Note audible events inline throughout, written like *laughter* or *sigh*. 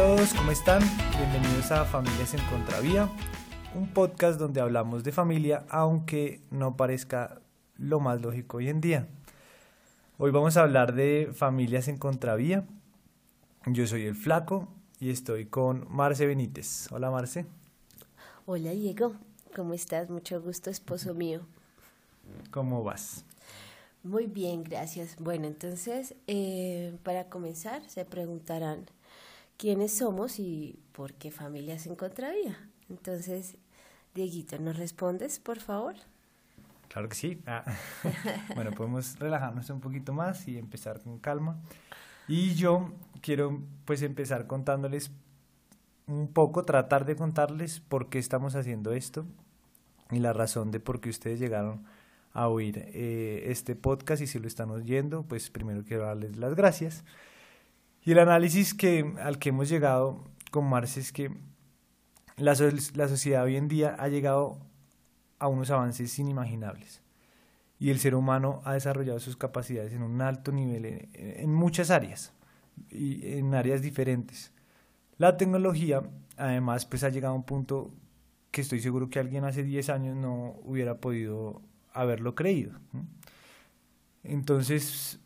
todos, ¿cómo están? Bienvenidos a Familias en Contravía, un podcast donde hablamos de familia, aunque no parezca lo más lógico hoy en día. Hoy vamos a hablar de familias en contravía. Yo soy el Flaco y estoy con Marce Benítez. Hola Marce. Hola Diego, ¿cómo estás? Mucho gusto, esposo mío. ¿Cómo vas? Muy bien, gracias. Bueno, entonces, eh, para comenzar, se preguntarán quiénes somos y por qué familias en contravía. Entonces, Dieguito, ¿nos respondes, por favor? Claro que sí. Ah. *laughs* bueno, podemos relajarnos un poquito más y empezar con calma. Y yo quiero pues empezar contándoles un poco, tratar de contarles por qué estamos haciendo esto y la razón de por qué ustedes llegaron a oír eh, este podcast y si lo están oyendo, pues primero quiero darles las gracias. Y el análisis que, al que hemos llegado con Marce es que la, la sociedad hoy en día ha llegado a unos avances inimaginables y el ser humano ha desarrollado sus capacidades en un alto nivel en, en muchas áreas y en áreas diferentes. La tecnología, además, pues ha llegado a un punto que estoy seguro que alguien hace 10 años no hubiera podido haberlo creído. Entonces,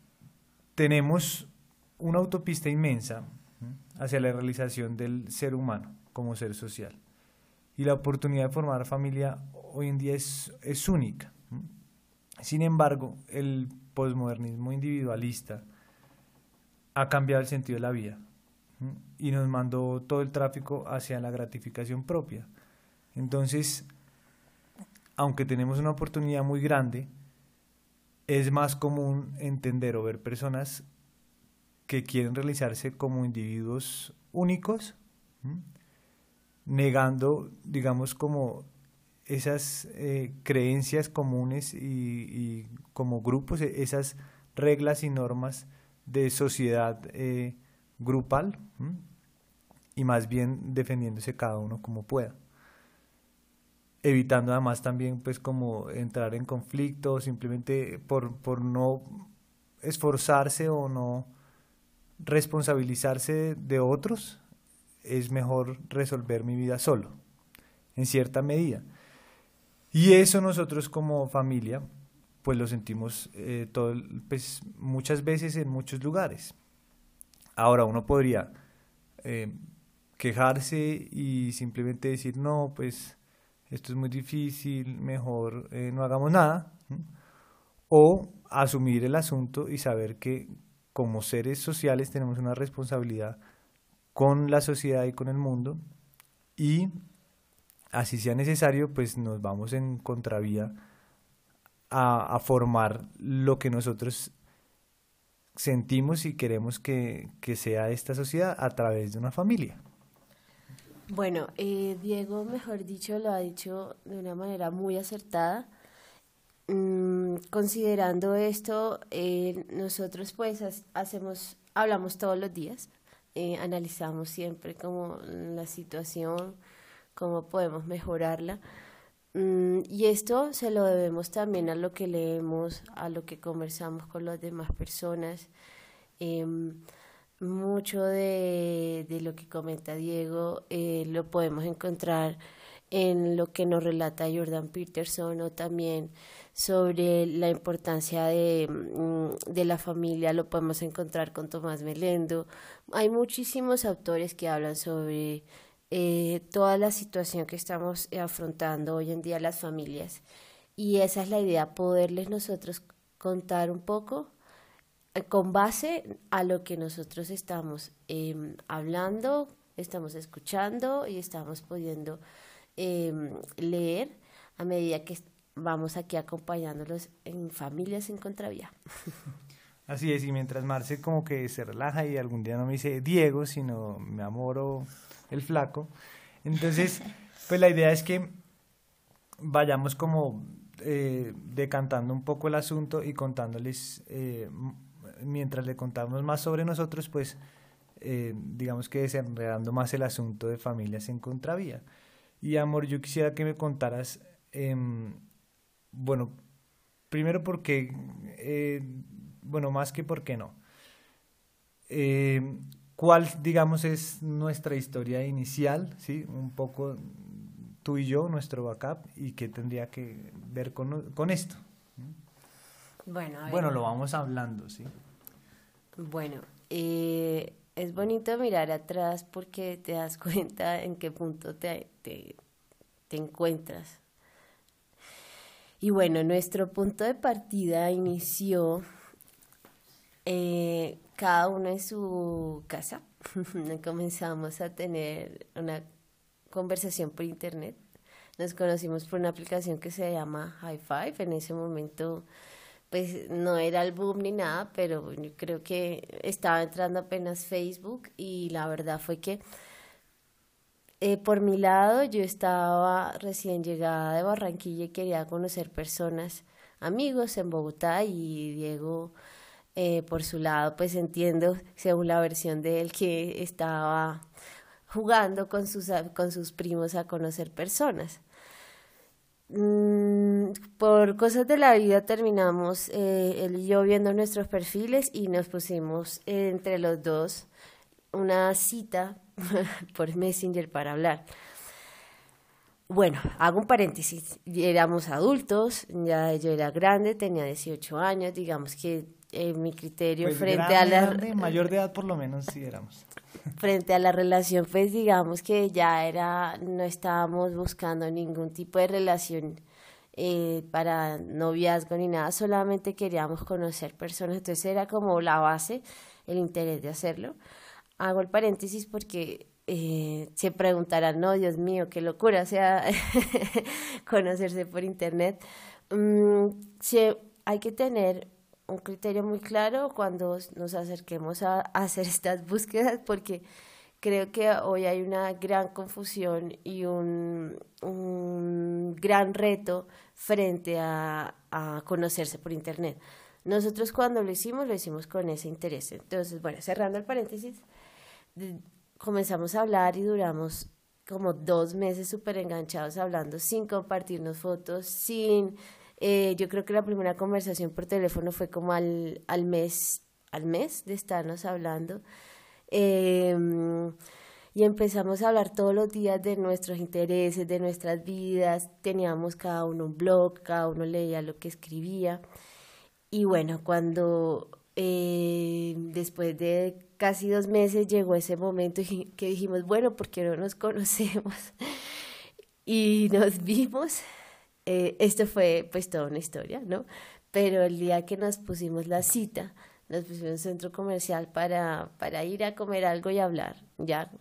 tenemos una autopista inmensa hacia la realización del ser humano como ser social. Y la oportunidad de formar familia hoy en día es, es única. Sin embargo, el posmodernismo individualista ha cambiado el sentido de la vida y nos mandó todo el tráfico hacia la gratificación propia. Entonces, aunque tenemos una oportunidad muy grande, es más común entender o ver personas que quieren realizarse como individuos únicos, negando, digamos, como esas eh, creencias comunes y, como grupos, e, esas reglas y normas de sociedad eh, grupal, y más bien defendiéndose cada uno como pueda. Evitando además también pues como entrar en conflicto simplemente por, por no esforzarse o no responsabilizarse de otros es mejor resolver mi vida solo en cierta medida. Y eso nosotros como familia pues lo sentimos eh, pues, muchas veces en muchos lugares. Ahora uno podría eh, quejarse y simplemente decir no pues esto es muy difícil, mejor eh, no hagamos nada, o asumir el asunto y saber que como seres sociales tenemos una responsabilidad con la sociedad y con el mundo y así sea necesario, pues nos vamos en contravía a, a formar lo que nosotros sentimos y queremos que, que sea esta sociedad a través de una familia. Bueno, eh, Diego, mejor dicho, lo ha dicho de una manera muy acertada. Mm, considerando esto, eh, nosotros pues hacemos, hablamos todos los días, eh, analizamos siempre como la situación, cómo podemos mejorarla. Mm, y esto se lo debemos también a lo que leemos, a lo que conversamos con las demás personas. Em, mucho de, de, lo que comenta Diego eh, lo podemos encontrar en lo que nos relata Jordan Peterson o también sobre la importancia de, mm, de la familia, lo podemos encontrar con Tomás Melendo. Hay muchísimos autores que hablan sobre eh, toda la situación que estamos afrontando hoy en día las familias. Y esa es la idea, poderles nosotros contar un poco con base a lo que nosotros estamos em, hablando, estamos escuchando y estamos pudiendo em, leer a medida que vamos aquí acompañándolos en familias en contravía. *laughs* Así es, y mientras Marce como que se relaja y algún día no me dice Diego, sino me amoro el flaco. Entonces, *laughs* pues la idea es que vayamos como eh, decantando un poco el asunto y contándoles eh, mientras le contamos más sobre nosotros, pues eh, digamos que desenredando más el asunto de familias en contravía. Y amor, yo quisiera que me contaras, em, bueno, primero porque, eh, bueno, más que por qué no. Em, cuál, digamos, es nuestra historia inicial, ¿sí? Un poco tú y yo, nuestro backup, y qué tendría que ver con, con esto. Bueno, bueno, lo vamos hablando, ¿sí? Bueno, eh, es bonito mirar atrás porque te das *laughs* cuenta en qué punto te, te, te encuentras. Y bueno, nuestro punto de partida inició eh, cada uno en su casa. *laughs* Comenzamos a tener una conversación por internet. Nos conocimos por una aplicación que se llama High Five. En ese momento, pues no era el boom ni nada, pero yo creo que estaba entrando apenas Facebook y la verdad fue que eh, por mi lado yo estaba recién llegada de Barranquilla y quería conocer personas, amigos en Bogotá y Diego eh, por su lado, pues entiendo, según la versión de él, que estaba jugando con sus, con sus primos a conocer personas. Mm, por cosas de la vida terminamos eh, él y yo viendo nuestros perfiles y nos pusimos entre los dos una cita *laughs* por Messenger para hablar. Bueno, hago un paréntesis. Éramos adultos, ya yo era grande, tenía 18 años, digamos que eh, mi criterio pues frente a la... mayor de edad por lo menos sí éramos. *laughs* Frente a la relación, pues digamos que ya era, no estábamos buscando ningún tipo de relación eh, para noviazgo ni nada, solamente queríamos conocer personas, entonces era como la base, el interés de hacerlo. Hago el paréntesis porque eh, se preguntarán, no, Dios mío, qué locura, sea, *laughs* conocerse por internet. Mm, hay que tener un criterio muy claro cuando nos acerquemos a, hacer estas *laughs* búsquedas porque creo que hoy hay una gran confusión y un, gran reto frente a, conocerse por Internet. Nosotros cuando lo hicimos, lo hicimos con ese interés. Entonces, bueno, cerrando el paréntesis, comenzamos a hablar y duramos como dos meses súper enganchados hablando sin compartirnos fotos, sin eh, yo creo que la primera conversación por teléfono fue como al, al mes, al mes de estarnos hablando. Em, y empezamos a hablar todos los días de nuestros intereses, de nuestras vidas. Teníamos cada uno un blog, cada uno leía lo que escribía. Y bueno, cuando eh, después de casi dos meses llegó ese momento *laughs* que dijimos, bueno, ¿por qué no nos conocemos? *laughs* y nos vimos eh, esto fue pues toda una historia, ¿no? Pero el día que nos pusimos la cita, nos pusimos en un centro comercial para, para ir a comer algo y hablar, ya,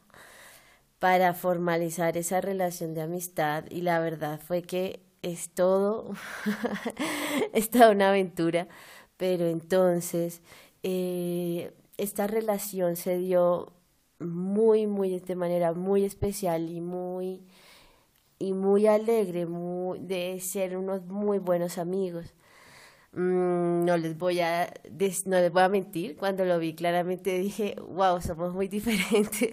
para formalizar esa relación de amistad y la verdad fue que es todo, *laughs* es toda una aventura, pero entonces eh, esta relación se dio muy, muy, de manera muy especial y muy y muy alegre de ser unos muy buenos amigos. Mm, no les voy a no les voy a mentir cuando lo vi claramente dije wow somos muy *laughs* diferentes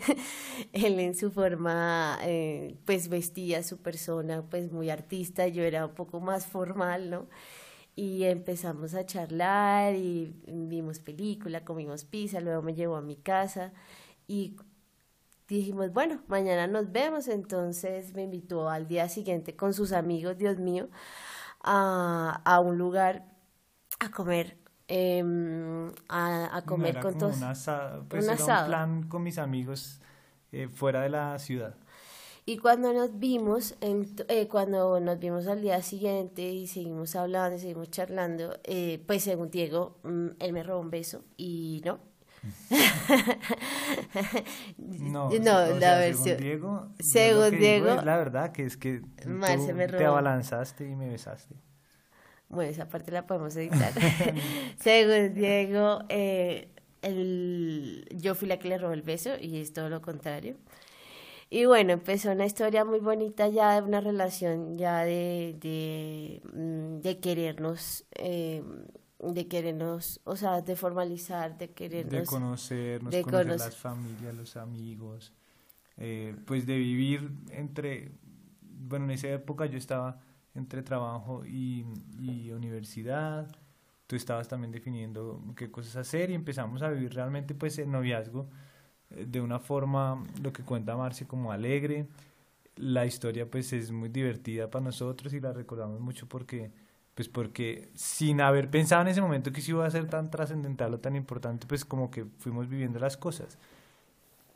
él en su forma eh, pues vestía su persona pues muy artista yo era un poco más formal no y empezamos a charlar y vimos película comimos pizza luego me llevó a mi casa y dijimos, bueno, mañana nos vemos. Entonces me invitó al día siguiente con sus amigos, Dios mío, a, a un lugar a comer. Em, a, comer con todos. Un, asado, pues un, era un plan con mis amigos eh, fuera de la ciudad. Y cuando nos vimos, eh, cuando nos vimos al día siguiente y seguimos hablando, seguimos charlando, eh, pues según Diego, mm, él me robó un beso y no, *laughs* no, *laughs* la versión. Según Diego, según Diego la verdad que es que te abalanzaste y me besaste. Bueno, esa parte la podemos editar. *laughs* según Diego, eh, yo fui la que le robó el beso y es todo lo contrario. Y bueno, empezó una historia muy bonita ya de una relación ya de, de, mm, de querernos eh, de querernos, o sea, de formalizar, de querernos. De conocernos, de conocer las familias, los amigos, eh, pues de vivir entre, bueno, en esa época yo estaba entre trabajo y, y universidad, tú estabas también definiendo qué cosas hacer y empezamos a vivir realmente pues el noviazgo de una forma, lo que cuenta Marci, como alegre. La historia pues es muy divertida para nosotros y la recordamos mucho porque pues porque sin haber pensado en ese momento que sí iba a ser tan trascendental o tan importante, pues como que fuimos viviendo las cosas.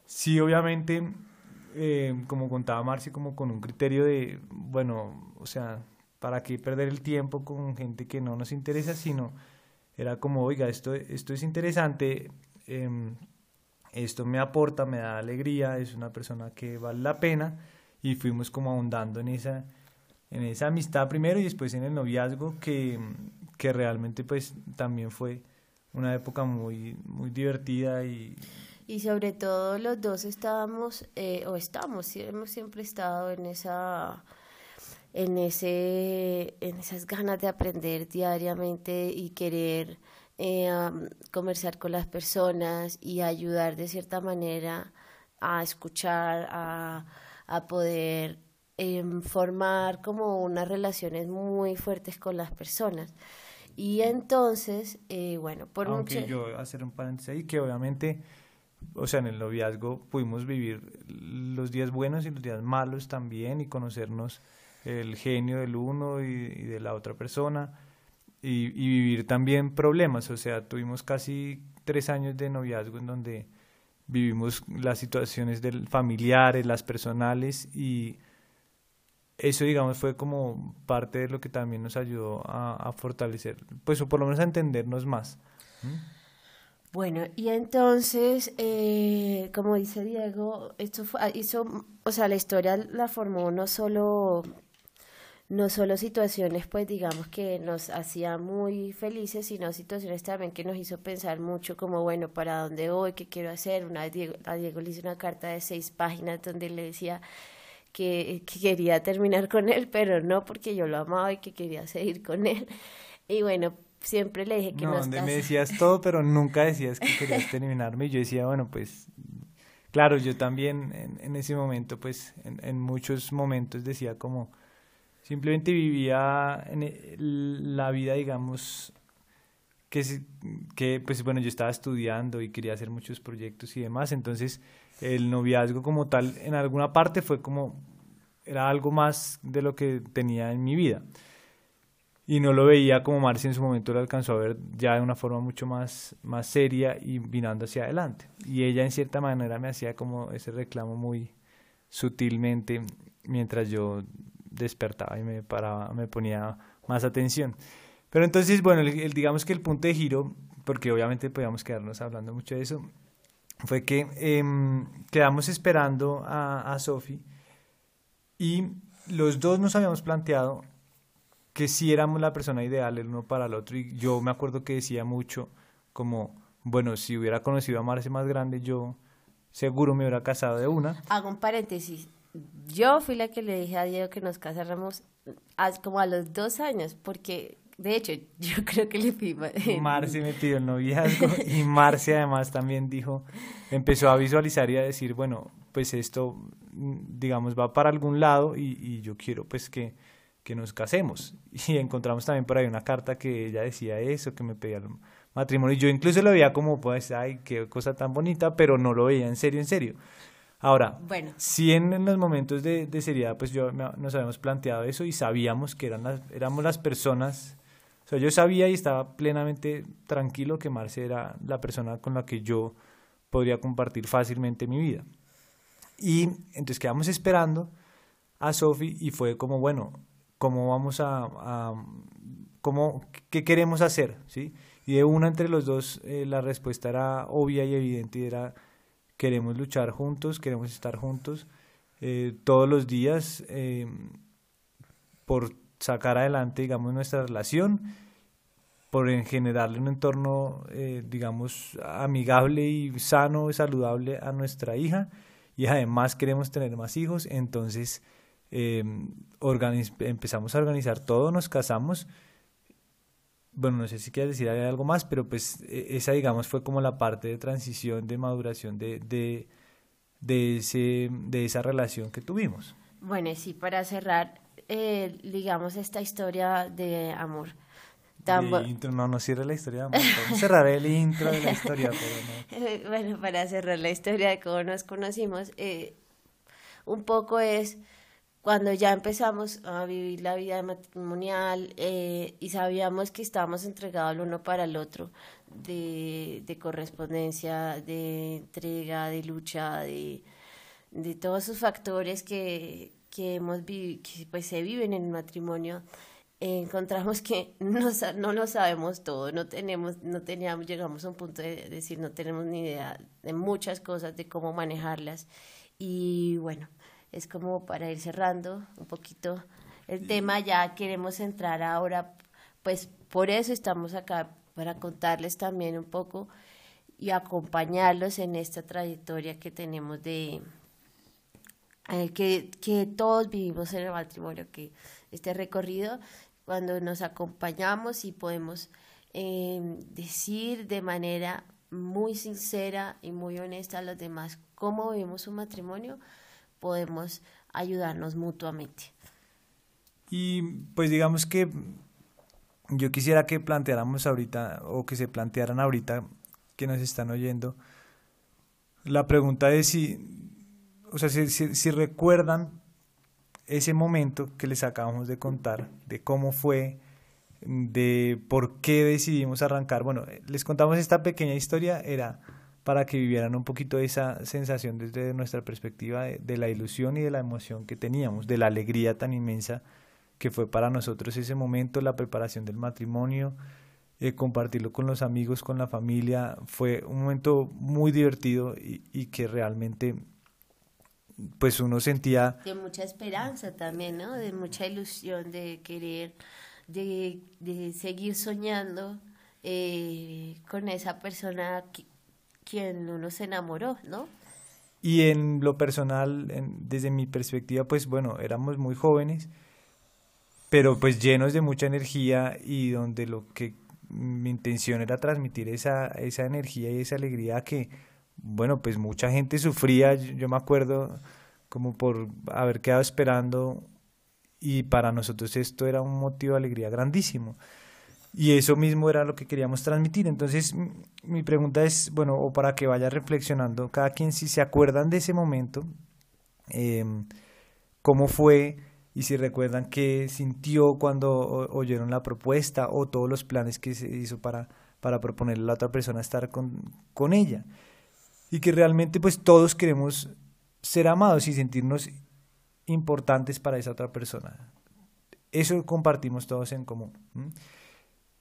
Sí, obviamente, eh, como contaba Marci, como con un criterio de, bueno, o sea, ¿para qué perder el tiempo con gente que no nos interesa? Sino era como, oiga, esto, esto es interesante, em, esto me aporta, me da alegría, es una persona que vale la pena y fuimos como ahondando en esa, en esa amistad primero y después en el noviazgo que, que realmente pues también fue una época muy, muy divertida y... Y sobre todo los dos estábamos, eh, o estamos, hemos siempre estado en esa en ese en esas ganas de aprender diariamente y querer eh, conversar con las personas y ayudar de cierta manera a escuchar, a, a poder em, formar como unas relaciones muy fuertes con las personas. Y entonces, eh, bueno, por Aunque yo hacer un paréntesis ahí, que obviamente, o sea, en el noviazgo pudimos vivir los días buenos y los días malos también y conocernos el genio del uno y de la otra persona y, vivir también problemas. O sea, tuvimos casi tres años de noviazgo en donde vivimos las situaciones del familiares, las personales y eso digamos fue como parte de lo que también nos ayudó a, fortalecer, pues o por lo menos a entendernos más. Bueno, y entonces, eh, como dice Diego, esto fue, hizo, o sea, la historia la formó no solo no solo situaciones, pues digamos que nos hacía muy felices, sino situaciones también que nos hizo pensar mucho como, bueno, ¿para dónde voy? ¿Qué quiero hacer? Una, Diego, a Diego le hice una carta de seis páginas donde le decía que, quería terminar con él, pero no porque yo lo amaba y que quería seguir con él. Y bueno, siempre le dije que no. donde me decías todo, pero nunca decías que querías terminarme. Y yo decía, bueno, pues claro, yo también en, en ese momento, pues en, en muchos momentos decía como Simplemente vivía en e, la vida, digamos, que, que, pues bueno, yo estaba estudiando y quería hacer muchos proyectos y demás, entonces el noviazgo como tal en alguna parte fue como, era algo más de lo que tenía en mi vida. Y no lo veía como Marcia en su momento lo alcanzó a ver ya de una forma mucho más, más seria y vinando hacia adelante. Y ella en cierta manera me hacía como ese reclamo muy sutilmente mientras yo despertaba y me paraba, me ponía más atención. Pero entonces, bueno, el, digamos que el punto de giro, porque obviamente podíamos quedarnos hablando mucho de eso, fue que em, quedamos esperando a, a Sophie y los dos nos habíamos planteado que si éramos la persona ideal el uno para el otro y yo me acuerdo que decía mucho como, bueno, si hubiera conocido a Marce más grande yo seguro me hubiera casado de una. Hago un paréntesis, yo fui la que le dije a Diego que nos casáramos como a los dos años, porque de hecho *laughs* yo creo que le fui... Marce me pidió el noviazgo *laughs* y Marce además también dijo, empezó a visualizar y a decir, bueno, pues esto, digamos, va para algún lado y, y yo quiero pues que, que nos casemos. *laughs* Y encontramos también por ahí una carta que ella decía eso, que me pedía el matrimonio. Y yo incluso lo veía como, pues, ay, qué cosa tan bonita, pero no lo veía en serio, en serio. Ahora, bueno. si en, los momentos de, de, seriedad, pues yo nos habíamos planteado eso y sabíamos que eran las, éramos las personas, o sea, yo sabía y estaba plenamente tranquilo que Marce era la persona con la que yo podría compartir fácilmente mi vida. Y entonces quedamos esperando a Sophie y fue como, bueno, ¿cómo vamos a, a cómo, qué queremos hacer? ¿sí? Y de una entre los dos eh, la respuesta era obvia y evidente y era queremos luchar juntos, queremos estar juntos eh, todos los días eh, por sacar adelante, digamos, nuestra relación, por generarle un entorno, eh, digamos, amigable y sano, y saludable a nuestra hija y además queremos tener más hijos, entonces empezamos a organizar todo, nos casamos bueno, no sé si quieres decir algo más, pero pues e, esa, digamos, fue como la parte de transición, de maduración de, de, de, ese, de esa relación que tuvimos. Bueno, sí, para cerrar, eh, digamos, esta historia de amor. no, no cierre la historia. cerraré el intro de la historia, pero no. *laughs* Bueno, para cerrar la historia de cómo nos conocimos, eh, un poco es cuando ya empezamos a vivir la vida matrimonial eh, y sabíamos que estábamos entregados el uno para el otro, de, de correspondencia, de entrega, de lucha, de, de todos esos factores que, que hemos que pues se viven en el matrimonio encontramos que *laughs* no, no lo sabemos todo, no tenemos, no teníamos, llegamos a un punto de decir no tenemos ni idea de muchas cosas, de cómo manejarlas. Y bueno, es como para ir cerrando un poquito el tema, ya queremos entrar ahora, pues por eso estamos acá, para contarles también un poco y acompañarlos en esta trayectoria que tenemos de, eh, que, que todos vivimos en el matrimonio, que este recorrido, cuando nos acompañamos y podemos eh, decir de manera muy sincera y muy honesta a los demás cómo vivimos un matrimonio, podemos ayudarnos mutuamente. Y pues digamos que yo quisiera que planteáramos ahorita o que se plantearan ahorita que nos están oyendo la pregunta de si o sea, si, recuerdan ese momento que les acabamos de contar, de cómo fue, de por qué decidimos arrancar. Bueno, les contamos esta pequeña historia, era para que vivieran un poquito esa sensación desde nuestra perspectiva de, la ilusión y de la emoción que teníamos, de la alegría tan inmensa que fue para nosotros ese momento, la preparación del matrimonio, eh, compartirlo con los amigos, con la familia, fue un momento muy divertido y, que realmente pues uno sentía... De mucha esperanza también, ¿no? De mucha ilusión, de querer, de, seguir soñando eh, con esa persona quien uno se enamoró, ¿no? Y en lo personal, desde mi perspectiva, pues bueno, éramos muy jóvenes, pero pues llenos de mucha energía y donde lo que mi intención era transmitir esa, esa energía y esa alegría que bueno, pues mucha gente sufría, yo me acuerdo como por haber quedado esperando y para nosotros esto era un motivo de alegría grandísimo. Y eso mismo era lo que queríamos transmitir. Entonces, mi pregunta es, bueno, o para que vaya reflexionando, cada quien si se acuerdan de ese momento, em, cómo fue y si recuerdan qué sintió cuando oyeron la propuesta o todos los planes que se hizo para, para proponerle a la otra persona estar con, con ella y que realmente pues todos queremos ser amados y sentirnos importantes para esa otra persona. Eso compartimos todos en común.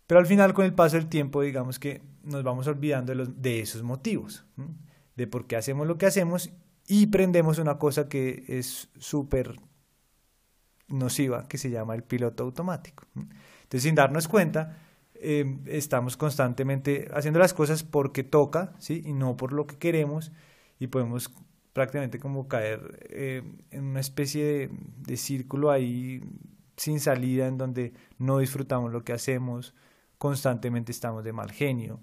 Pero al final, con el paso del tiempo, digamos que nos vamos olvidando de, esos motivos, de por qué hacemos lo que hacemos y prendemos una cosa que es súper nociva, que se llama el piloto automático. Entonces, sin darnos cuenta, Em, estamos constantemente haciendo las cosas porque toca, ¿sí? Y no por lo que queremos y podemos prácticamente como caer eh, en una especie de, círculo ahí sin salida en donde no disfrutamos lo que hacemos, constantemente estamos de mal genio.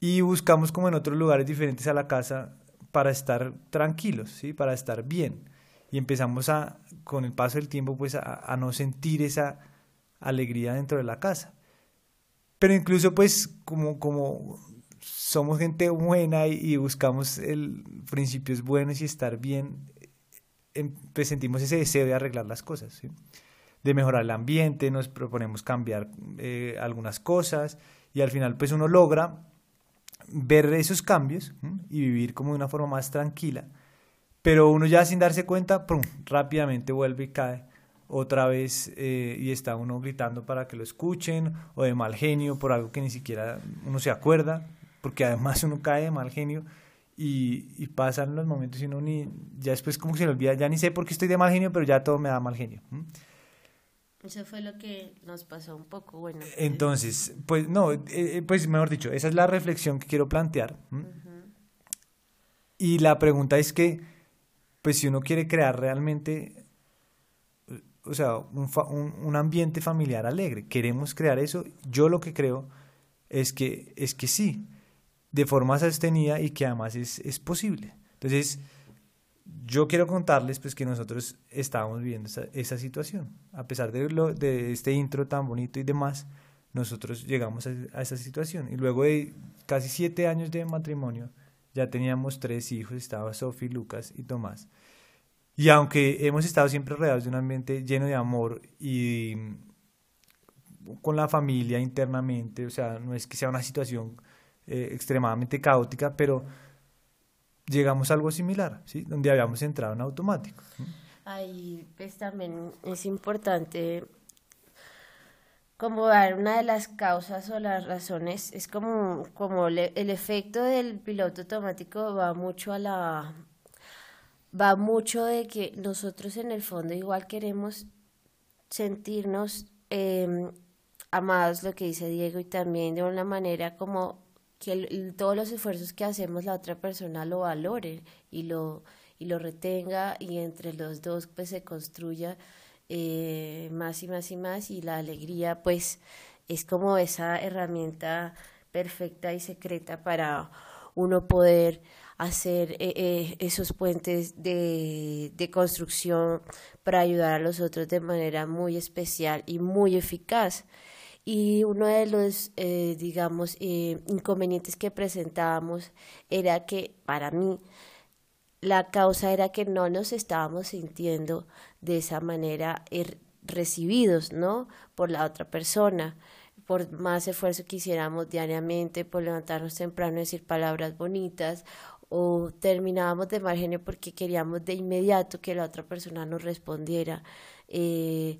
Y buscamos como en otros lugares diferentes a la casa para estar tranquilos, ¿sí? Para estar bien. Y empezamos a, con el paso del tiempo, pues a, no sentir esa alegría dentro de la casa. Pero incluso pues como, como somos gente buena y, buscamos el principios buenos y estar bien, em, pues sentimos ese deseo de arreglar las cosas, de mejorar el ambiente, nos proponemos cambiar eh, algunas cosas y al final pues uno logra ver esos cambios y vivir como de una forma más tranquila, pero uno ya sin darse cuenta, rápidamente vuelve y cae otra vez eh, y está uno gritando para que lo escuchen o de mal genio por algo que ni siquiera uno se acuerda, porque además uno cae de mal genio y, pasan los momentos y uno ni, ya después como que se olvida, ya ni sé por qué estoy de mal genio, pero ya todo me da mal genio. Eso fue lo que nos pasó un poco, bueno. Entonces, pues no, eh, eh, pues mejor dicho, esa es la reflexión que quiero plantear. Y la pregunta es que, pues si uno quiere crear realmente o sea, un, un, ambiente familiar alegre. Queremos crear eso. Yo lo que creo es que, es que sí, de forma sostenida y que además es, es posible. Entonces, yo quiero contarles pues que nosotros estábamos viviendo esa, situación. A pesar de, lo, de este intro tan bonito y demás, nosotros llegamos a, esa situación. Y luego de casi siete años de matrimonio, ya teníamos tres hijos, estaba Sofi, Lucas y Tomás. Y aunque hemos estado siempre rodeados de un ambiente lleno de amor y con la familia internamente, o sea, no es que sea una situación eh, extremadamente caótica, pero llegamos a algo similar, ¿sí? Donde habíamos entrado en automático. Ahí pues también es importante como dar una de las causas o las razones, es como, como el efecto del piloto automático va mucho a la va mucho de que nosotros en el fondo igual queremos sentirnos eh, amados, lo que dice Diego, y también de una manera como que todos los esfuerzos que hacemos la otra persona lo valore y lo, y lo retenga y entre los dos pues se construya eh, más y más y más y la alegría pues es como esa herramienta perfecta y secreta para uno poder hacer eh, eh, esos puentes de, de, construcción para ayudar a los otros de manera muy especial y muy eficaz. Y uno de los, eh, digamos, inconvenientes que presentábamos era que para mí la causa era que no nos estábamos sintiendo de esa manera recibidos, ¿no? Por la otra persona por más esfuerzo que hiciéramos diariamente, por levantarnos temprano y decir palabras bonitas, o terminábamos de margen porque queríamos de inmediato que la otra persona nos respondiera eh,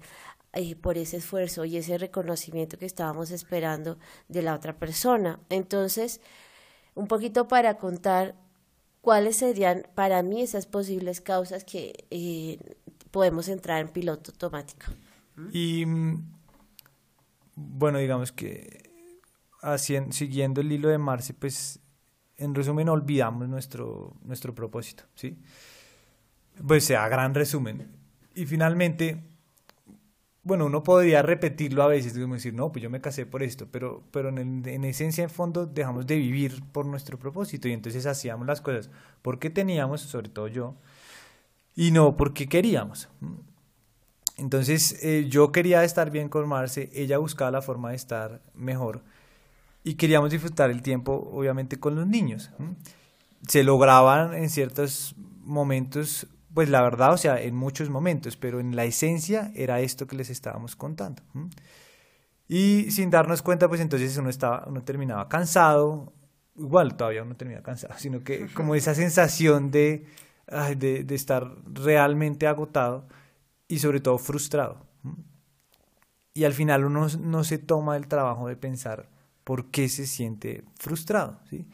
eh, por ese esfuerzo y ese reconocimiento que estábamos esperando de la otra persona. Entonces, un poquito para contar cuáles serían para mí esas posibles causas que eh, podemos entrar en piloto automático. Y mm, bueno, digamos que haciendo, siguiendo el hilo de Marce, pues en resumen, olvidamos nuestro, nuestro propósito, ¿sí? Pues sea gran resumen. Y finalmente, bueno, uno podría repetirlo a veces, decir, no, pues yo me casé por esto, pero, pero en, en esencia, en fondo, dejamos de vivir por nuestro propósito y entonces hacíamos las cosas porque teníamos, sobre todo yo, y no porque queríamos. Entonces, eh, yo quería estar bien con Marce, ella buscaba la forma de estar mejor y queríamos disfrutar el tiempo, obviamente, con los niños. Se lograban en ciertos momentos, pues la verdad, o sea, en muchos momentos, pero en la esencia era esto que les estábamos contando. Y sin darnos cuenta, pues entonces uno, estaba, uno terminaba cansado, igual todavía uno termina cansado, *laughs* sino que como esa sensación de, de, de estar realmente agotado y sobre todo frustrado. Y al final uno no se toma el trabajo de pensar por qué se siente frustrado. ¿sí?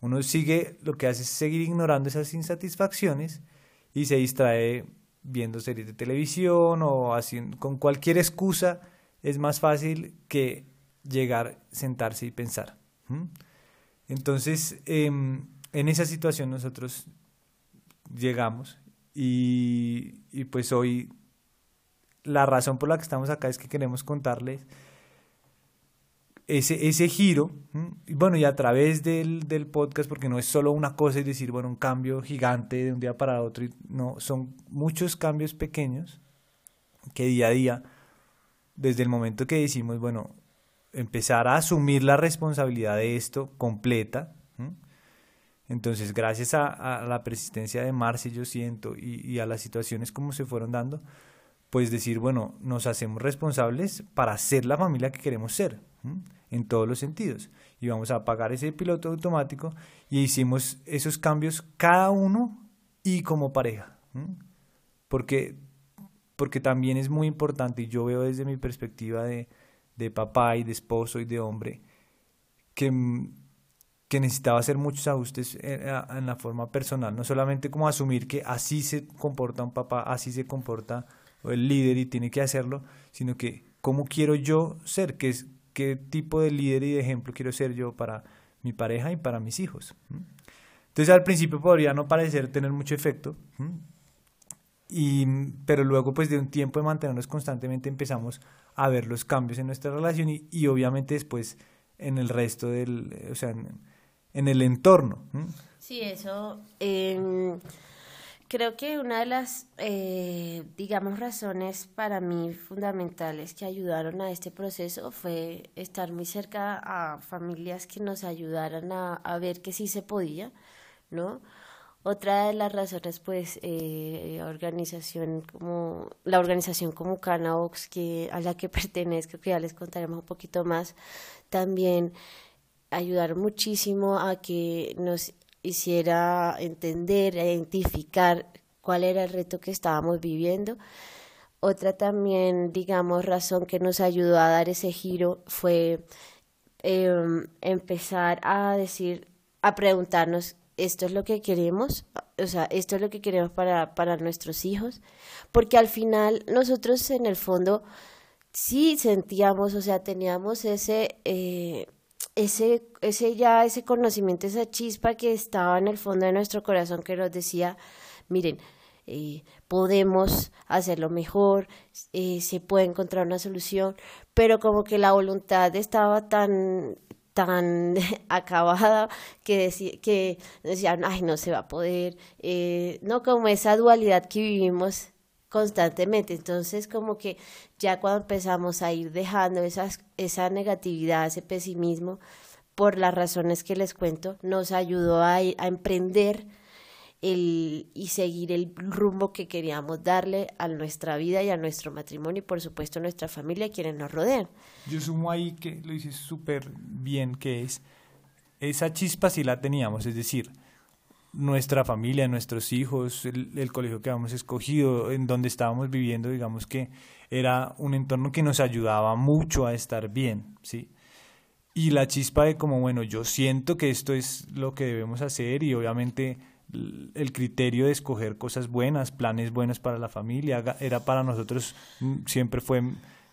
Uno sigue, lo que hace es seguir ignorando esas insatisfacciones y se distrae viendo series de televisión o haciendo, con cualquier excusa. Es más fácil que llegar, sentarse y pensar. Entonces, em, en esa situación nosotros llegamos y, y pues hoy la razón por la que estamos acá es que queremos contarles ese, ese giro, y bueno, y a través del, del, podcast, porque no es solo una cosa y decir, bueno, un cambio gigante de un día para otro, no, son muchos cambios pequeños que día a día, desde el momento que decimos, bueno, empezar a asumir la responsabilidad de esto completa, entonces gracias a, la persistencia de Marce, yo siento, y, y a las situaciones como se fueron dando, pues decir, bueno, nos hacemos responsables para ser la familia que queremos ser en todos los sentidos. Y vamos a apagar ese piloto automático y hicimos esos cambios cada uno y como pareja. Porque, porque también es muy importante, y yo veo desde mi perspectiva de, de papá y de esposo y de hombre, que, que necesitaba hacer muchos ajustes en, en la forma personal, no solamente como asumir que así se comporta un papá, así se comporta el líder y tiene que hacerlo, sino que cómo quiero yo ser, que es, qué tipo de líder y de ejemplo quiero ser yo para mi pareja y para mis hijos. Entonces al principio podría no parecer tener mucho efecto, y, pero luego pues de un tiempo de mantenernos constantemente empezamos a ver los cambios en nuestra relación y, y obviamente después en el resto del, o sea, en, el entorno. Sí, eso... Em, creo que una de las, eh, digamos, razones para mí fundamentales que ayudaron a este proceso fue estar muy cerca a familias que nos ayudaran a, ver que sí se podía, ¿no? Otra de las razones, pues, eh, organización como la organización como Canabox, que a la que *laughs* pertenezco, que ya les contaremos un poquito más, también ayudaron muchísimo a que nos hiciera entender, identificar cuál era el reto que estábamos viviendo. Otra también, digamos, razón que nos ayudó a dar ese giro fue em, empezar a decir, a preguntarnos esto es lo que queremos, o sea, esto es lo que queremos para, para nuestros hijos, porque al final nosotros en el fondo sí sentíamos, o sea, teníamos ese, eh, ese, ese ya, ese conocimiento, esa chispa que estaba en el fondo de nuestro corazón que nos decía, miren, eh, podemos hacerlo mejor, eh, se puede encontrar una solución, pero como que la voluntad estaba tan tan *laughs* acabada que, decía, que decían, ay, no se va a poder, eh, no como esa dualidad que vivimos constantemente. Entonces, como que ya cuando empezamos a ir dejando esas, esa negatividad, ese pesimismo, por las razones que les cuento, nos ayudó a, a emprender el, y seguir el rumbo que queríamos darle a nuestra vida y a nuestro matrimonio y por supuesto a nuestra familia y quienes nos rodean. Yo sumo ahí que lo dices súper bien, que es esa chispa si la teníamos, es decir, nuestra familia, nuestros hijos, el, colegio que habíamos escogido, en donde estábamos viviendo, digamos que era un entorno que nos ayudaba mucho a estar bien, ¿sí? Y la chispa de como, bueno, yo siento que esto es lo que debemos hacer y obviamente el criterio de escoger cosas buenas, planes buenos para la familia, era para nosotros, mm, siempre fue,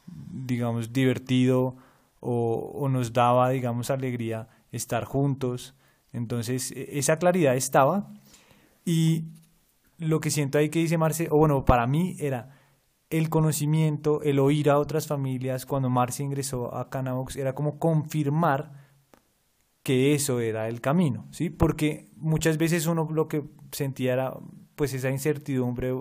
digamos, divertido o, nos daba, digamos, alegría estar juntos. Entonces, e, esa claridad estaba y lo que siento ahí que dice Marce, o bueno, para mí era el conocimiento, el oír a otras familias, cuando Marce ingresó a Canabox, era como confirmar que eso era el camino, ¿sí? Porque muchas veces uno lo que sentía era pues esa incertidumbre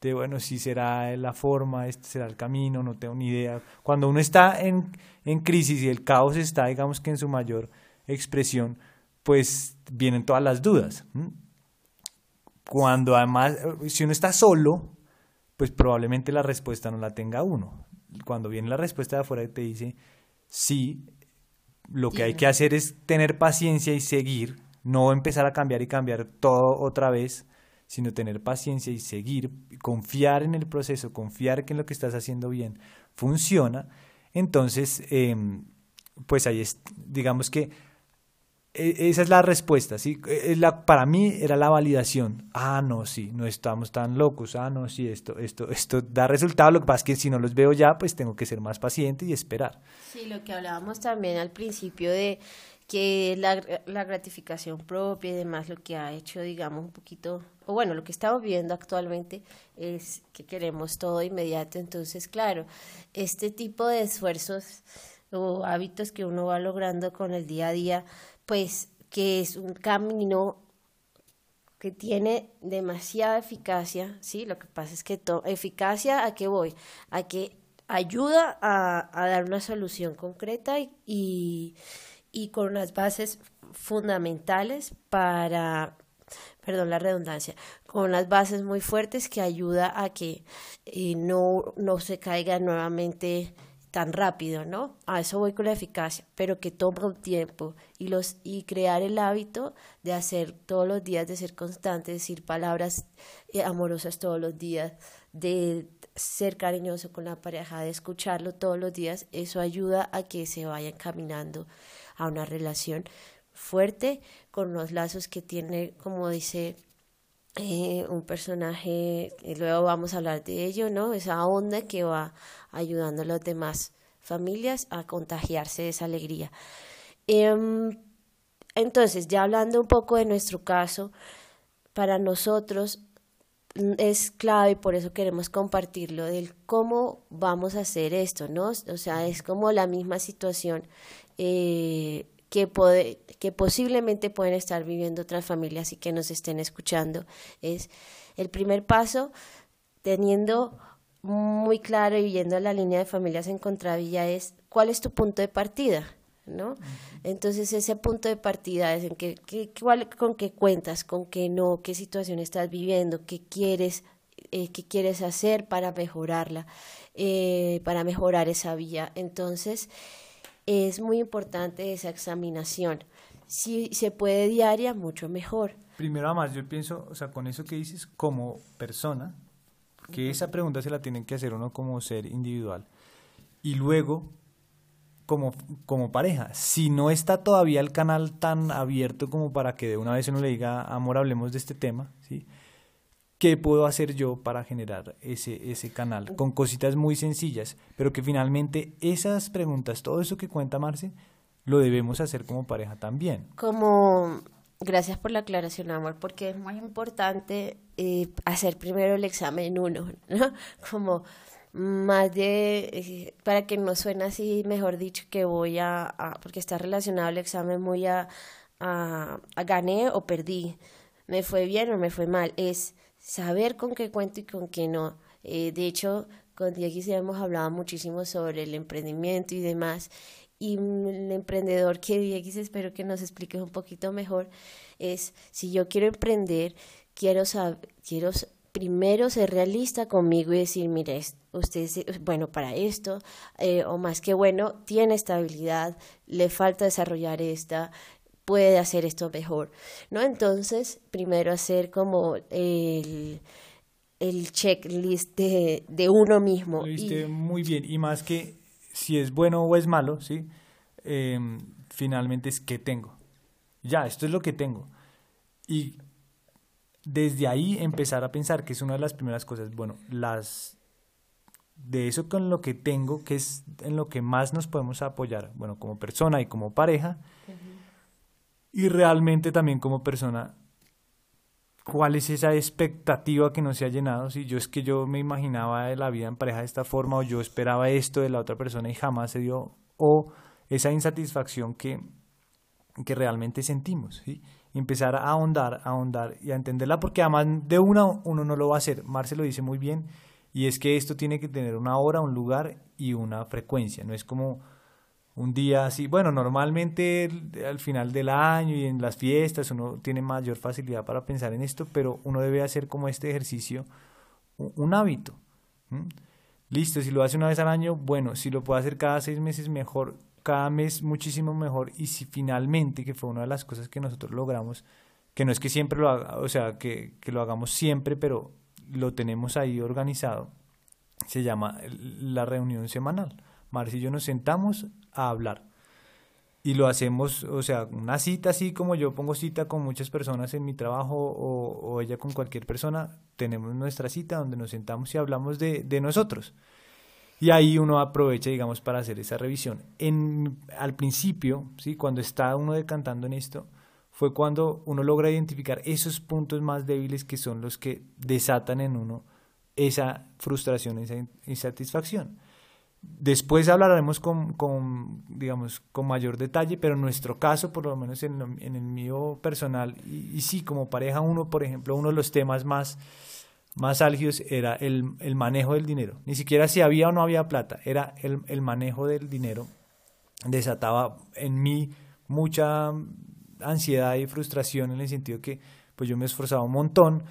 de, bueno, si será la forma, este será el camino, no tengo ni idea. Cuando uno está en, en crisis y el caos está, digamos que en su mayor expresión, pues vienen todas las dudas. Cuando además, si uno está solo, pues probablemente la respuesta no la tenga uno. Cuando viene la respuesta de afuera y te dice, sí, lo que hay que hacer es tener paciencia y seguir, no empezar a cambiar y cambiar todo otra vez, sino tener paciencia y seguir, confiar en el proceso, confiar que en lo que estás haciendo bien funciona. Entonces, em, pues ahí es, digamos que esa es la respuesta, ¿sí? E, la, para mí era la validación. Ah, no, sí, no estamos tan locos. Ah, no, sí, esto, esto, esto da resultado. Lo que pasa es que si no los veo ya, pues tengo que ser más paciente y esperar. Sí, lo que hablábamos también al principio de que la, la gratificación propia y demás, lo que ha hecho, digamos, un poquito, o bueno, lo que estamos viendo actualmente es que queremos todo inmediato. Entonces, claro, este tipo de esfuerzos o hábitos que uno va logrando con el día a día, pues que es un camino que tiene demasiada eficacia, ¿sí? Lo que pasa es que eficacia, ¿a qué voy? A que ayuda a, dar una solución concreta y, y, con unas bases fundamentales para, perdón la redundancia, con unas bases muy fuertes que ayuda a que eh, no, no se caiga nuevamente tan rápido, ¿no? A eso voy con la eficacia, pero que toma un tiempo y los y crear el hábito de hacer todos los días, de ser constante, decir palabras eh, amorosas todos los días, de ser cariñoso con la pareja, de escucharlo todos los días, eso ayuda a que se vayan caminando a una relación fuerte con los lazos que tiene, como dice eh, un personaje, y luego vamos a hablar de ello, ¿no? Esa onda que va ayudando a las demás familias a contagiarse de esa alegría. Em, entonces, ya hablando un poco de nuestro caso, para nosotros mm, es clave y por eso queremos compartirlo del cómo vamos a hacer esto, ¿no? O sea, es como la misma situación eh, que, que posiblemente pueden estar viviendo otras familias y que nos estén escuchando, es el primer paso, teniendo muy claro y viendo la línea de familias en Contravilla, es cuál es tu punto de partida, ¿no? Entonces ese punto de partida es en que, con qué cuentas, con qué no, qué situación estás viviendo, qué quieres, eh, qué quieres hacer para mejorarla, eh, para mejorar esa vía. Entonces es muy importante esa examinación. Si se puede diaria, mucho mejor. Primero, además, yo pienso, o sea, con eso que dices, como persona, que esa pregunta se la tienen que hacer uno como ser individual. Y luego, como, como pareja, si no está todavía el canal tan abierto como para que de una vez uno le diga, amor, hablemos de este tema, ¿sí? ¿Qué puedo hacer yo para generar ese, ese canal? Con cositas muy sencillas, pero que finalmente esas preguntas, todo eso que cuenta Marce, lo debemos hacer como pareja también. Como, gracias por la aclaración, amor, porque es muy importante eh, hacer primero el examen uno, ¿no? *laughs* Como más de, eh, para que no suene así, mejor dicho, que voy a, porque está relacionado el examen muy a, a, gané o perdí, me fue bien o me fue mal, es saber con qué cuento y con qué no. Eh, de hecho, con Diego hemos hablado muchísimo sobre el emprendimiento y demás. Y el emprendedor que Diego espero que nos explique un poquito mejor es si yo quiero emprender, quiero saber, quiero primero ser realista conmigo y decir, mire, usted es bueno para esto, eh, o más que bueno, tiene estabilidad, le falta desarrollar esta, puede hacer esto mejor, ¿no? Entonces, primero hacer como el, el checklist de, de uno mismo. Lo viste muy bien, y más que si es bueno o es malo, ¿sí? Em, finalmente es qué tengo. Ya, esto es lo que tengo. Y desde ahí empezar a pensar que es una de las primeras cosas, bueno, las de eso con lo que tengo, que es en lo que más nos podemos apoyar, bueno, como persona y como pareja, y realmente también como persona, ¿cuál es esa expectativa que no se ha llenado? Si yo es que yo me imaginaba la vida en pareja de esta forma o yo esperaba esto de la otra persona y jamás se dio, o esa insatisfacción que, que realmente sentimos, ¿sí? empezar a ahondar, a ahondar y a entenderla, porque además de una uno no lo va a hacer. Marce lo dice muy bien, y es que esto tiene que tener una hora, un lugar y una frecuencia. No es como un día así, bueno, normalmente al final del año y en las fiestas uno tiene mayor facilidad para pensar en esto, pero uno debe hacer como este ejercicio un, hábito. Listo, si lo hace una vez al año, bueno, si lo puede hacer cada seis meses, mejor, cada mes muchísimo mejor, y si finalmente, que fue una de las cosas que nosotros logramos, que no es que siempre lo haga, o sea, que, que lo hagamos siempre, pero lo tenemos ahí organizado, se llama la reunión semanal. Marcia y yo nos sentamos a hablar. Y lo hacemos, o sea, una cita así como yo pongo cita con muchas personas en mi trabajo o, ella con cualquier persona, tenemos nuestra cita donde nos sentamos y hablamos de, de nosotros. Y ahí uno aprovecha, digamos, para hacer esa revisión. En, al principio, ¿sí? cuando está uno decantando en esto, fue cuando uno logra identificar esos puntos más débiles que son los que desatan en uno esa frustración, esa insatisfacción. Después hablaremos con, con, digamos, con mayor detalle, pero en nuestro caso, por lo menos en, en el mío personal, y, sí, como pareja, uno, por ejemplo, uno de los temas más, más álgidos era el, el, manejo del dinero. Ni siquiera si había o no había plata, era el, el manejo del dinero. Desataba en mí mucha ansiedad y frustración en el sentido que pues yo me esforzaba un montón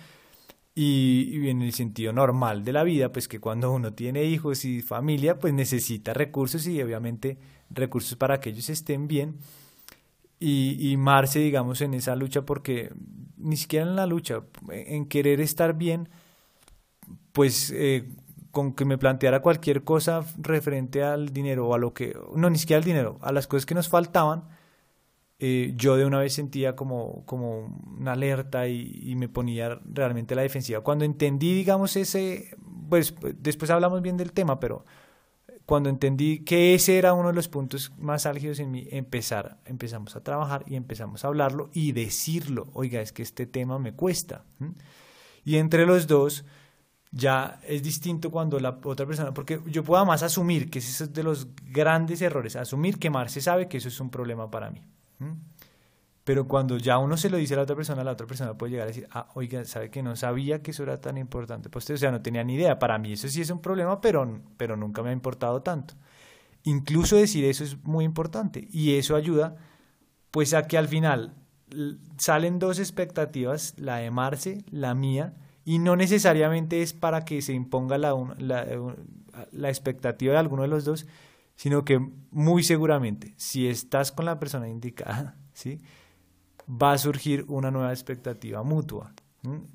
y, en el sentido normal de la vida, pues que cuando uno tiene hijos y familia, pues necesita recursos y obviamente recursos para que ellos estén bien. Y, y Marce, digamos, en esa lucha, porque ni siquiera en la lucha, en querer estar bien, pues eh, con que me planteara cualquier cosa referente al dinero o a lo que, no, ni siquiera al dinero, a las cosas que nos faltaban, eh, yo de una vez sentía como, como una alerta y, me ponía realmente a la defensiva. Cuando entendí, digamos, ese, pues después hablamos bien del tema, pero cuando entendí que ese era uno de los puntos más álgidos en mí, empezar, empezamos a trabajar y empezamos a hablarlo y decirlo, oiga, es que este tema me cuesta. Y entre los dos ya es distinto cuando la otra persona, porque yo puedo más asumir que ese es de los grandes errores, asumir que Marce sabe que eso es un problema para mí. Pero cuando ya uno se lo dice a la otra persona, la otra persona puede llegar a decir, ah, oiga, ¿sabe que no sabía que eso era tan importante? Pues, o sea, no tenía ni idea. Para mí eso sí es un problema, pero, pero nunca me ha importado tanto. Incluso decir eso es muy importante y eso ayuda pues a que al final salen dos expectativas, la de Marce, la mía, y no necesariamente es para que se imponga la, la expectativa de alguno de los dos, sino que muy seguramente, si estás con la persona indicada, *laughs* ¿sí? va a surgir una nueva expectativa mutua.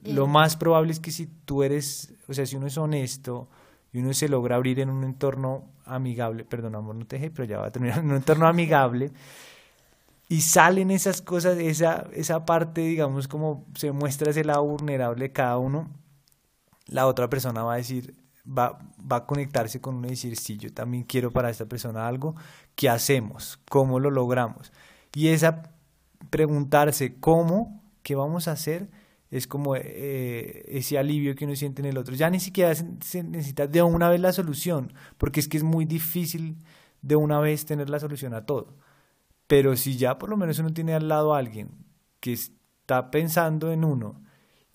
Lo más probable es que si tú eres, o sea, si uno es honesto y uno se logra abrir en un entorno amigable, perdón, amor, no te dejé, pero ya va a terminar, *laughs* en un entorno amigable, y salen esas cosas, esa, esa parte, digamos, como se muestra ese lado vulnerable de cada uno, la otra persona va a decir, va, va a conectarse con uno y decir, sí, yo también quiero para esta persona algo, ¿qué hacemos? ¿Cómo lo logramos? Y esa preguntarse cómo, qué vamos a hacer, es como eh, ese alivio que uno siente en el otro. Ya ni siquiera se, necesita de una vez la solución, porque es que es muy difícil de una vez tener la solución a todo. Pero si ya por lo menos uno tiene al lado a alguien que está pensando en uno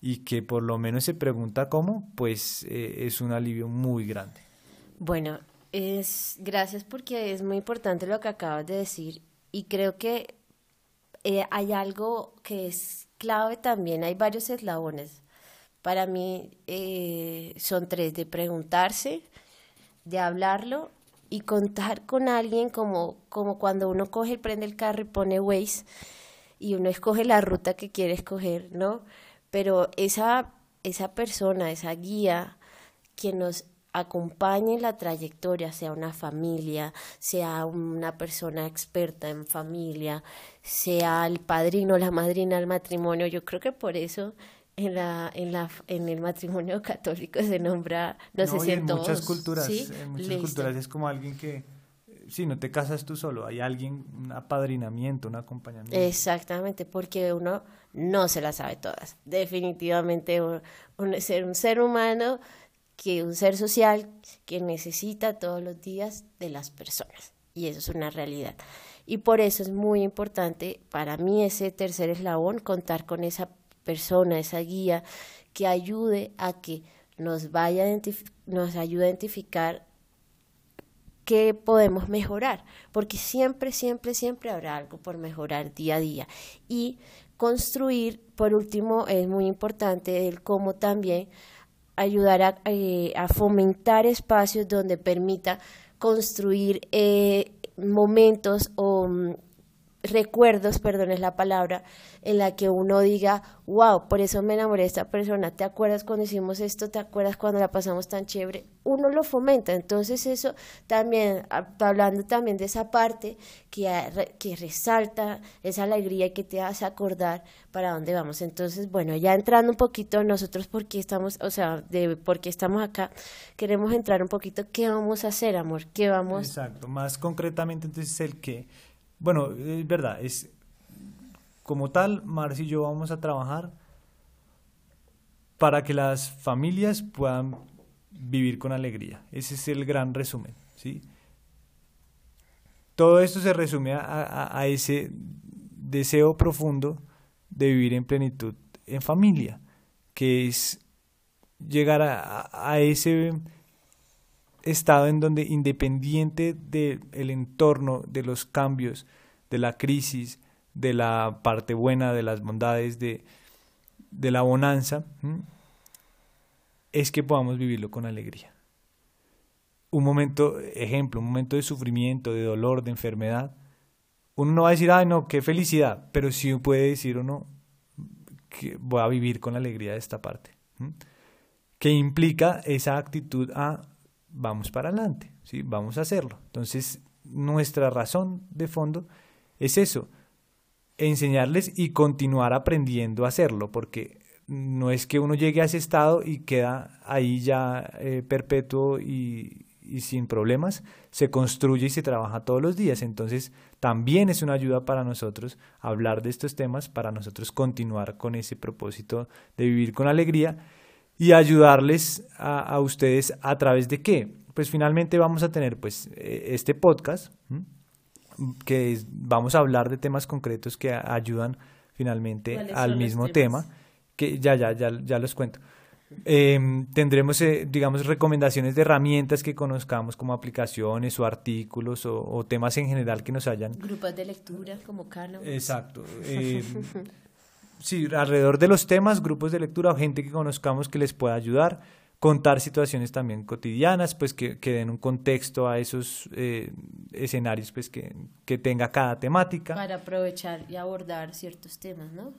y que por lo menos se pregunta cómo, pues eh, es un alivio muy grande. Bueno, es gracias porque es muy importante lo que acabas de decir y creo que eh, hay algo que es clave también, hay varios eslabones. Para mí eh, son tres, de preguntarse, de hablarlo y contar con alguien como, como cuando uno coge, prende el carro y pone Waze y uno escoge la ruta que quiere escoger, ¿no? Pero esa, esa persona, esa guía que nos acompañe en la trayectoria, sea una familia, sea una persona experta en familia, sea el padrino la madrina del matrimonio. Yo creo que por eso en la en la en el matrimonio *laughs* católico se nombra no, sé si en, muchas culturas en muchas culturas es como alguien que sí no te casas tú solo hay alguien un apadrinamiento un acompañamiento exactamente porque uno no se la sabe todas definitivamente ser un ser humano que un ser social que necesita todos los días de las personas. Y eso es una realidad. Y por eso es muy importante para mí ese tercer eslabón, contar con esa persona, esa guía que ayude a que nos vaya nos ayude a identificar qué podemos mejorar, porque siempre, siempre, siempre habrá algo por mejorar día a día. Y construir, por último, es muy importante el cómo también ayudar eh, a, fomentar espacios donde permita construir eh, momentos o mm, recuerdos, perdón es la palabra, en la que uno diga, wow, por eso me enamoré de esta persona, ¿te acuerdas cuando hicimos esto? ¿Te acuerdas cuando la pasamos tan chévere? Uno lo fomenta, entonces eso también, hablando también de esa parte que, que resalta esa alegría que te hace acordar para dónde vamos. Entonces, bueno, ya entrando un poquito nosotros porque estamos, o sea, de por qué estamos acá, queremos entrar un poquito, ¿qué vamos a hacer, amor? ¿Qué vamos? Exacto, más concretamente entonces el que bueno, es verdad, es como tal, Marci y yo vamos a trabajar para que las familias puedan vivir con alegría. Ese es el gran resumen, ¿sí? Todo esto se resume a, ese deseo profundo de vivir en plenitud en familia, que es llegar a ese estado en donde independiente del el entorno, de los cambios, de la crisis, de la parte buena, de las bondades, de, de la bonanza, es que podamos vivirlo con alegría. Un momento, ejemplo, un momento de sufrimiento, de dolor, de enfermedad, uno no va a decir, ay no, qué felicidad, pero sí puede decir uno que voy a vivir con alegría de esta parte. Que implica esa actitud a vamos para adelante, ¿sí? vamos a hacerlo. Entonces, nuestra razón de fondo es eso, enseñarles y continuar aprendiendo a hacerlo, porque no es que uno llegue a ese estado y queda ahí ya eh, perpetuo y, y sin problemas, se construye y se trabaja todos los días. Entonces, también es una ayuda para nosotros hablar de estos temas, para nosotros continuar con ese propósito de vivir con alegría y ayudarles a, ustedes a través de qué. Pues finalmente vamos a tener pues e, este podcast, que vamos a hablar de temas concretos que ayudan finalmente al mismo tema, que ya, ya, ya, ya los cuento. Em, tendremos, eh, digamos, recomendaciones de herramientas que conozcamos como aplicaciones o artículos o, temas en general que nos hayan. Grupos de lectura como Cano. Exacto. *laughs* Em, sí, alrededor de los temas, grupos de lectura o gente que conozcamos que les pueda ayudar. Contar situaciones también cotidianas, pues que, que den un contexto a esos eh, escenarios pues que, que tenga cada temática. Para aprovechar y abordar ciertos temas, ¿no?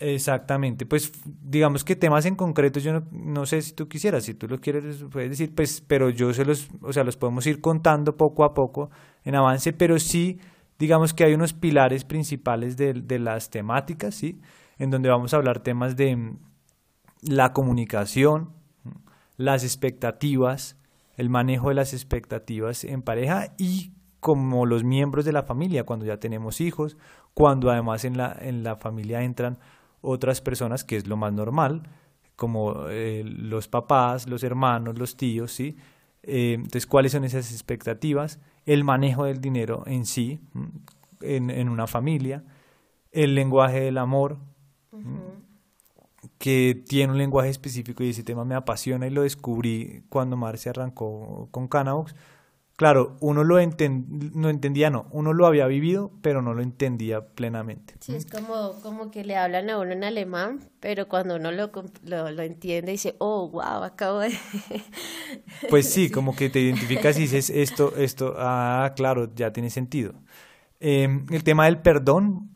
Exactamente, pues digamos que temas en concreto yo no, sé si tú quisieras, si tú lo quieres puedes decir, pues, pero yo se los, o sea, los podemos ir contando poco a poco en avance, pero sí, digamos que hay unos pilares principales de, de las temáticas, ¿sí? En donde vamos a hablar temas de mm, la comunicación, las expectativas, el manejo de las expectativas en pareja y como los miembros de la familia, cuando ya tenemos hijos, cuando además en la, en la familia entran otras personas, que es lo más normal, como eh, los papás, los hermanos, los tíos, ¿sí? Eh, entonces, ¿cuáles son esas expectativas? El manejo del dinero en sí, en, en, una familia, el lenguaje del amor, que tiene un lenguaje específico y ese tema me apasiona y lo descubrí cuando Marcia arrancó con Canabox claro, uno lo no entendía, no, uno lo había vivido, pero no lo entendía plenamente. Sí, es como, como que le hablan a uno en alemán, pero cuando uno lo, lo, entiende dice, oh, wow, acabo de... *laughs* Pues sí, como que te identificas y dices, esto, esto, ah, claro, ya tiene sentido. Em, el tema del perdón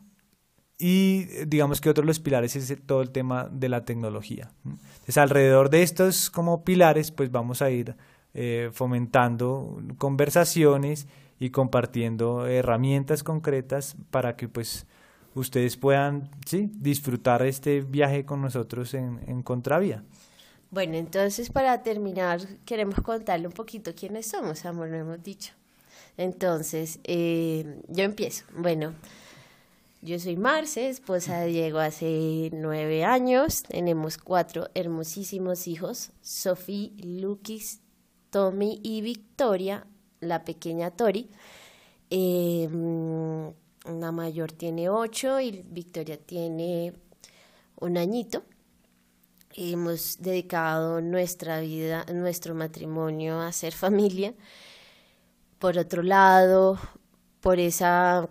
y digamos que otro de los pilares es todo el tema de la tecnología. Entonces, alrededor de estos como pilares, pues vamos a ir eh, fomentando conversaciones y compartiendo herramientas concretas para que pues ustedes puedan ¿sí? disfrutar este viaje con nosotros en, Contravía. Bueno, entonces para terminar queremos contarle un poquito quiénes somos, amor, lo hemos dicho. Entonces, eh, yo empiezo. Bueno, yo soy Marce, esposa de Diego hace nueve años. Tenemos cuatro hermosísimos hijos, Sofía, Luquis, Tommy y Victoria, la pequeña Tori. Eh, la mayor tiene ocho y Victoria tiene un añito. Hemos dedicado nuestra vida, nuestro matrimonio a ser familia. Por otro lado, por esa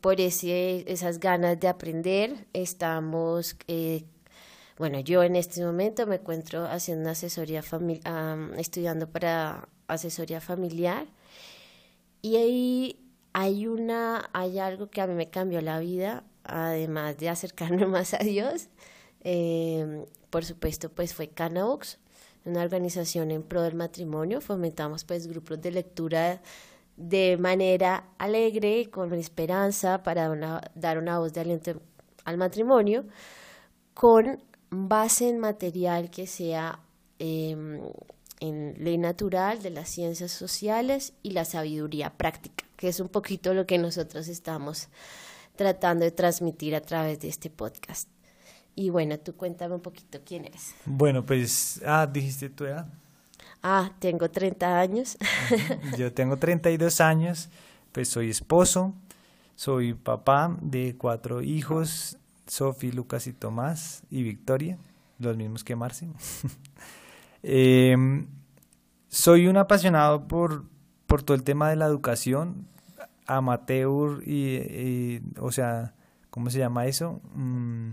por esas ganas de aprender, estamos eh, bueno, yo en este momento me encuentro haciendo una asesoría familiar, estudiando para asesoría familiar y ahí hay una, hay algo que a mí me cambió la vida, además de acercarme *laughs* más a Dios. Em, por supuesto, pues fue Canabox, una organización en pro del matrimonio. Fomentamos pues grupos de lectura de manera alegre, con esperanza, para dar una voz de aliento al matrimonio, con base en material que sea em, en ley natural de las ciencias sociales y la sabiduría práctica, que es un poquito lo que nosotros estamos tratando de transmitir a través de este podcast. Y bueno, tú cuéntame un poquito quién eres. Bueno, pues, ah, dijiste tu edad. Ah, tengo 30 años. Yo tengo 32 años, pues soy esposo, soy papá de cuatro hijos Sofi, Lucas y Tomás y Victoria, los mismos que Marci. *laughs* Em, soy un apasionado por, por todo el tema de la educación, amateur y, o sea, ¿cómo se llama eso? Mm,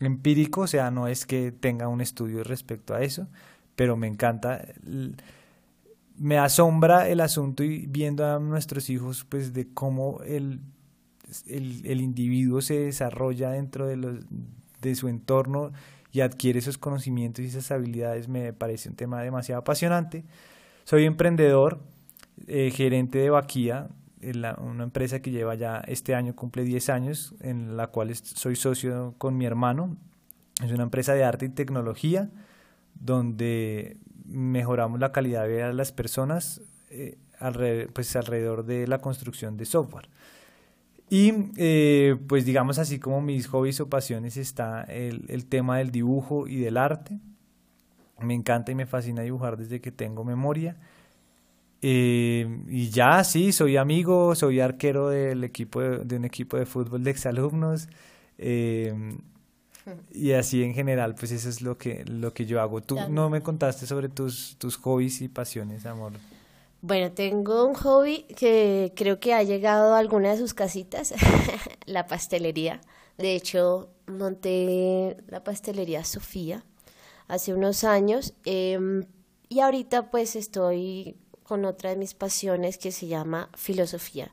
empírico, o sea, no es que tenga un estudio respecto a eso, pero me encanta. Me asombra el asunto y viendo a nuestros hijos, pues, de cómo el el, el individuo se desarrolla dentro de, los, de su entorno y adquiere esos conocimientos y esas habilidades me parece un tema demasiado apasionante. Soy emprendedor, eh, gerente de Vaquía, una empresa que lleva ya este año, cumple 10 años, en la cual soy socio con mi hermano. Es una empresa de arte y tecnología donde mejoramos la calidad de vida de las personas eh, pues alrededor de la construcción de software. Y eh, pues digamos así como mis hobbies o pasiones está el, el tema del dibujo y del arte. Me encanta y me fascina dibujar desde que tengo memoria. Eh, y ya, sí, soy amigo, soy arquero del equipo de, un equipo de fútbol de exalumnos. Eh, y así en general, pues eso es lo que, lo que yo hago. Tú no me contaste sobre tus, tus hobbies y pasiones, amor. Bueno, tengo un hobby que creo que ha llegado a alguna de sus casitas, *laughs* la pastelería. De hecho, monté la pastelería Sofía hace unos años em, y ahorita pues estoy con otra de mis pasiones que se llama filosofía.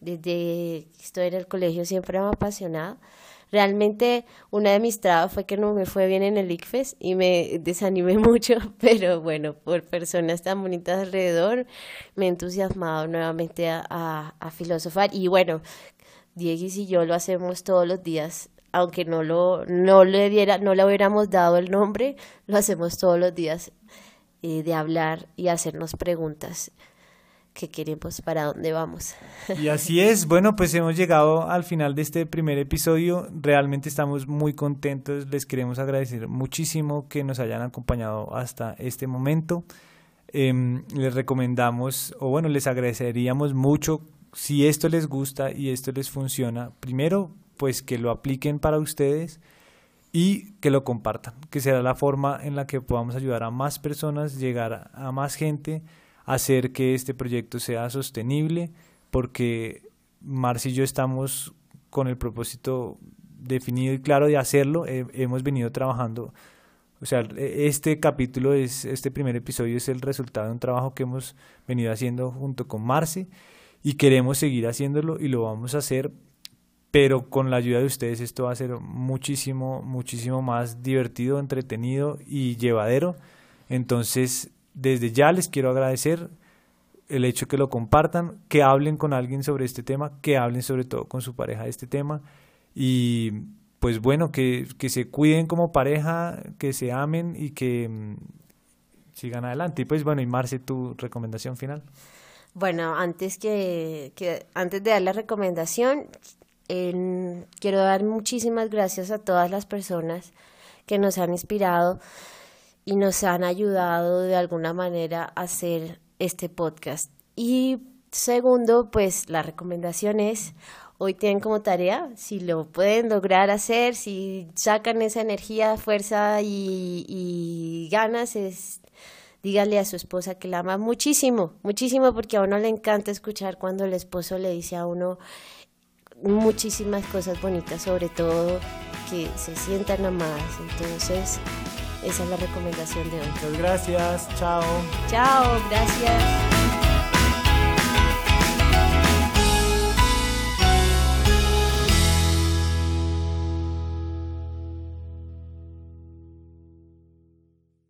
Desde que estoy en el colegio siempre me ha apasionado. Realmente una de mis trabas fue que no me fue bien en el ICFES y me desanimé *laughs* mucho, pero bueno, por personas tan bonitas alrededor me he entusiasmado nuevamente a, filosofar. Y bueno, Diego y yo lo hacemos todos los días aunque no lo no le diera no le hubiéramos dado el nombre lo hacemos todos los días eh, de hablar y hacernos preguntas que queremos, para dónde vamos. Y así es, bueno, pues hemos llegado al final de este primer episodio, realmente estamos muy contentos, les queremos agradecer muchísimo que nos hayan acompañado hasta este momento. Em, les recomendamos, o bueno, les agradeceríamos mucho si esto les gusta y esto les funciona, primero, pues que lo apliquen para ustedes y que lo compartan, que será la forma en la que podamos ayudar a más personas, llegar a más gente, hacer que este proyecto sea sostenible, porque Marci y yo estamos con el propósito definido y claro de hacerlo, hemos venido trabajando, o sea, e, este capítulo es, este primer episodio es el resultado de un trabajo que hemos venido haciendo junto con Marci y queremos seguir haciéndolo y lo vamos a hacer pero con la ayuda de ustedes esto va a ser muchísimo, muchísimo más divertido, entretenido y llevadero. Entonces, desde ya les quiero agradecer el hecho que lo compartan, que hablen con alguien sobre este tema, que hablen sobre todo con su pareja de este tema y pues bueno, que, que se cuiden como pareja, que se amen y que mm, sigan adelante. Y pues bueno, y Marce, tu recomendación final. Bueno, antes que, que antes de dar la recomendación, quiero dar muchísimas gracias a todas las personas que nos han inspirado y nos han ayudado de alguna manera a hacer este podcast. Y segundo, pues la recomendación es, hoy tienen como tarea, si lo pueden lograr hacer, si sacan esa energía, fuerza y, y ganas, es dígale a su esposa que la ama muchísimo, muchísimo, porque a uno le encanta escuchar cuando el esposo le dice a uno, muchísimas cosas bonitas, sobre todo que se sientan amadas. Entonces, esa es la recomendación de hoy. Muchas gracias, chao. Chao, gracias.